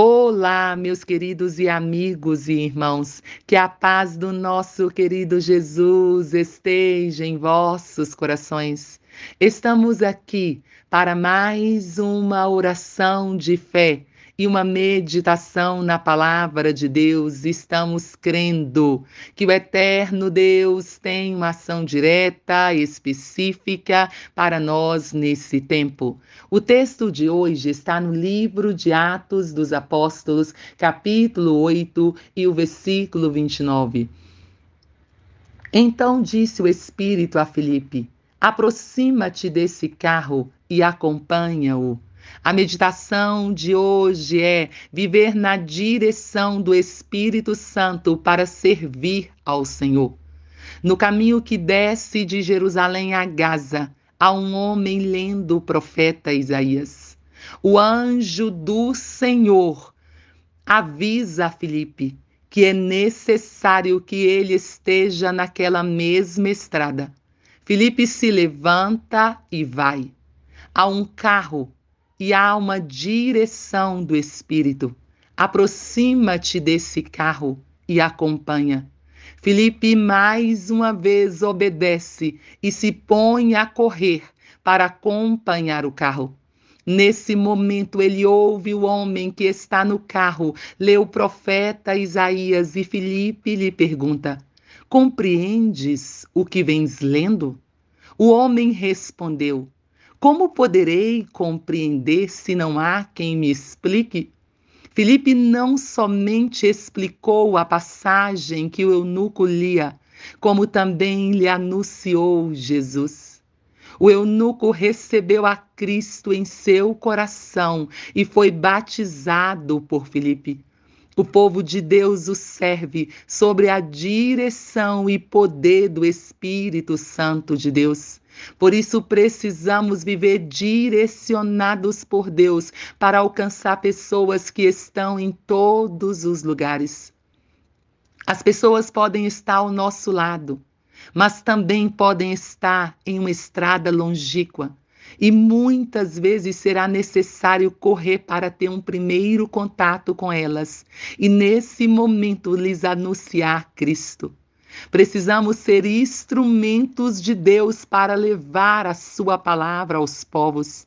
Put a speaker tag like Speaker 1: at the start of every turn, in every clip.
Speaker 1: Olá, meus queridos e amigos e irmãos, que a paz do nosso querido Jesus esteja em vossos corações. Estamos aqui para mais uma oração de fé e uma meditação na palavra de Deus, estamos crendo que o eterno Deus tem uma ação direta, específica para nós nesse tempo. O texto de hoje está no livro de Atos dos Apóstolos, capítulo 8 e o versículo 29. Então disse o Espírito a Filipe: Aproxima-te desse carro e acompanha-o. A meditação de hoje é viver na direção do Espírito Santo para servir ao Senhor. No caminho que desce de Jerusalém a Gaza, há um homem lendo o profeta Isaías. O anjo do Senhor avisa a Filipe que é necessário que ele esteja naquela mesma estrada. Filipe se levanta e vai. Há um carro e há uma direção do Espírito. Aproxima-te desse carro e acompanha. Felipe mais uma vez obedece e se põe a correr para acompanhar o carro. Nesse momento, ele ouve o homem que está no carro, lê o profeta Isaías e Felipe lhe pergunta: Compreendes o que vens lendo? O homem respondeu: como poderei compreender se não há quem me explique? Filipe não somente explicou a passagem que o eunuco lia, como também lhe anunciou Jesus. O eunuco recebeu a Cristo em seu coração e foi batizado por Filipe. O povo de Deus o serve sobre a direção e poder do Espírito Santo de Deus. Por isso precisamos viver direcionados por Deus para alcançar pessoas que estão em todos os lugares. As pessoas podem estar ao nosso lado, mas também podem estar em uma estrada longínqua. E muitas vezes será necessário correr para ter um primeiro contato com elas e, nesse momento, lhes anunciar Cristo. Precisamos ser instrumentos de Deus para levar a Sua palavra aos povos.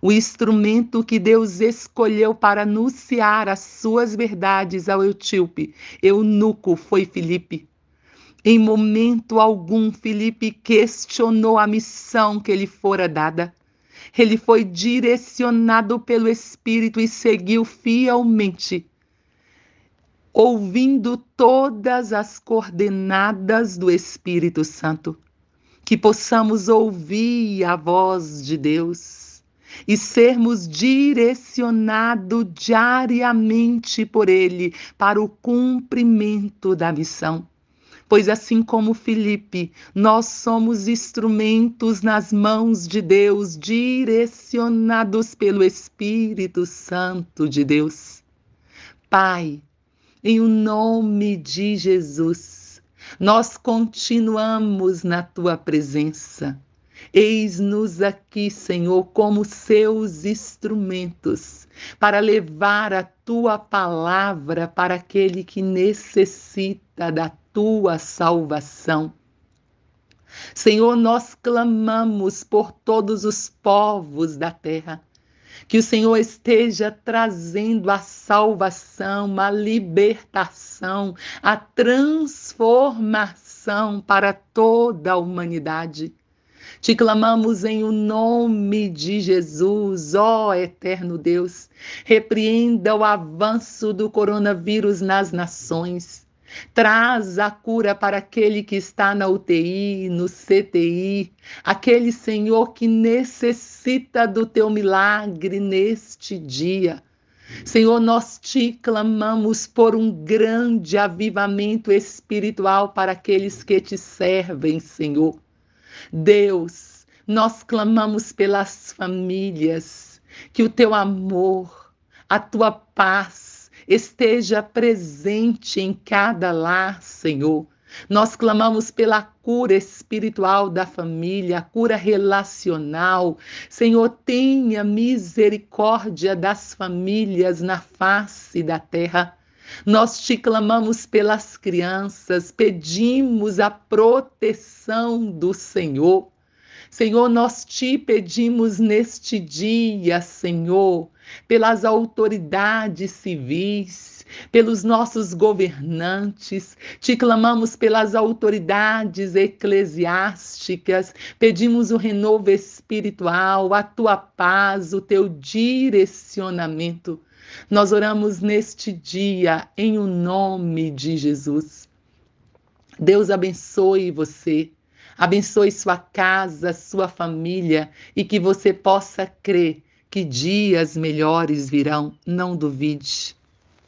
Speaker 1: O instrumento que Deus escolheu para anunciar as suas verdades ao etíope, eunuco, foi Filipe. Em momento algum, Filipe questionou a missão que lhe fora dada. Ele foi direcionado pelo Espírito e seguiu fielmente ouvindo todas as coordenadas do Espírito Santo, que possamos ouvir a voz de Deus e sermos direcionados diariamente por Ele para o cumprimento da missão. Pois assim como Felipe, nós somos instrumentos nas mãos de Deus, direcionados pelo Espírito Santo de Deus. Pai, em o nome de Jesus, nós continuamos na tua presença. Eis-nos aqui, Senhor, como seus instrumentos para levar a tua palavra para aquele que necessita da tua salvação. Senhor, nós clamamos por todos os povos da terra que o Senhor esteja trazendo a salvação, a libertação, a transformação para toda a humanidade. Te clamamos em o nome de Jesus, ó eterno Deus. Repreenda o avanço do coronavírus nas nações. Traz a cura para aquele que está na UTI, no CTI, aquele Senhor que necessita do teu milagre neste dia. Senhor, nós te clamamos por um grande avivamento espiritual para aqueles que te servem, Senhor. Deus, nós clamamos pelas famílias, que o teu amor, a tua paz, esteja presente em cada lar, Senhor. Nós clamamos pela cura espiritual da família, a cura relacional. Senhor, tenha misericórdia das famílias na face da terra. Nós te clamamos pelas crianças, pedimos a proteção do Senhor. Senhor, nós te pedimos neste dia, Senhor, pelas autoridades civis, pelos nossos governantes, te clamamos pelas autoridades eclesiásticas, pedimos o renovo espiritual, a tua paz, o teu direcionamento. Nós oramos neste dia em o nome de Jesus. Deus abençoe você abençoe sua casa, sua família e que você possa crer que dias melhores virão, não duvide.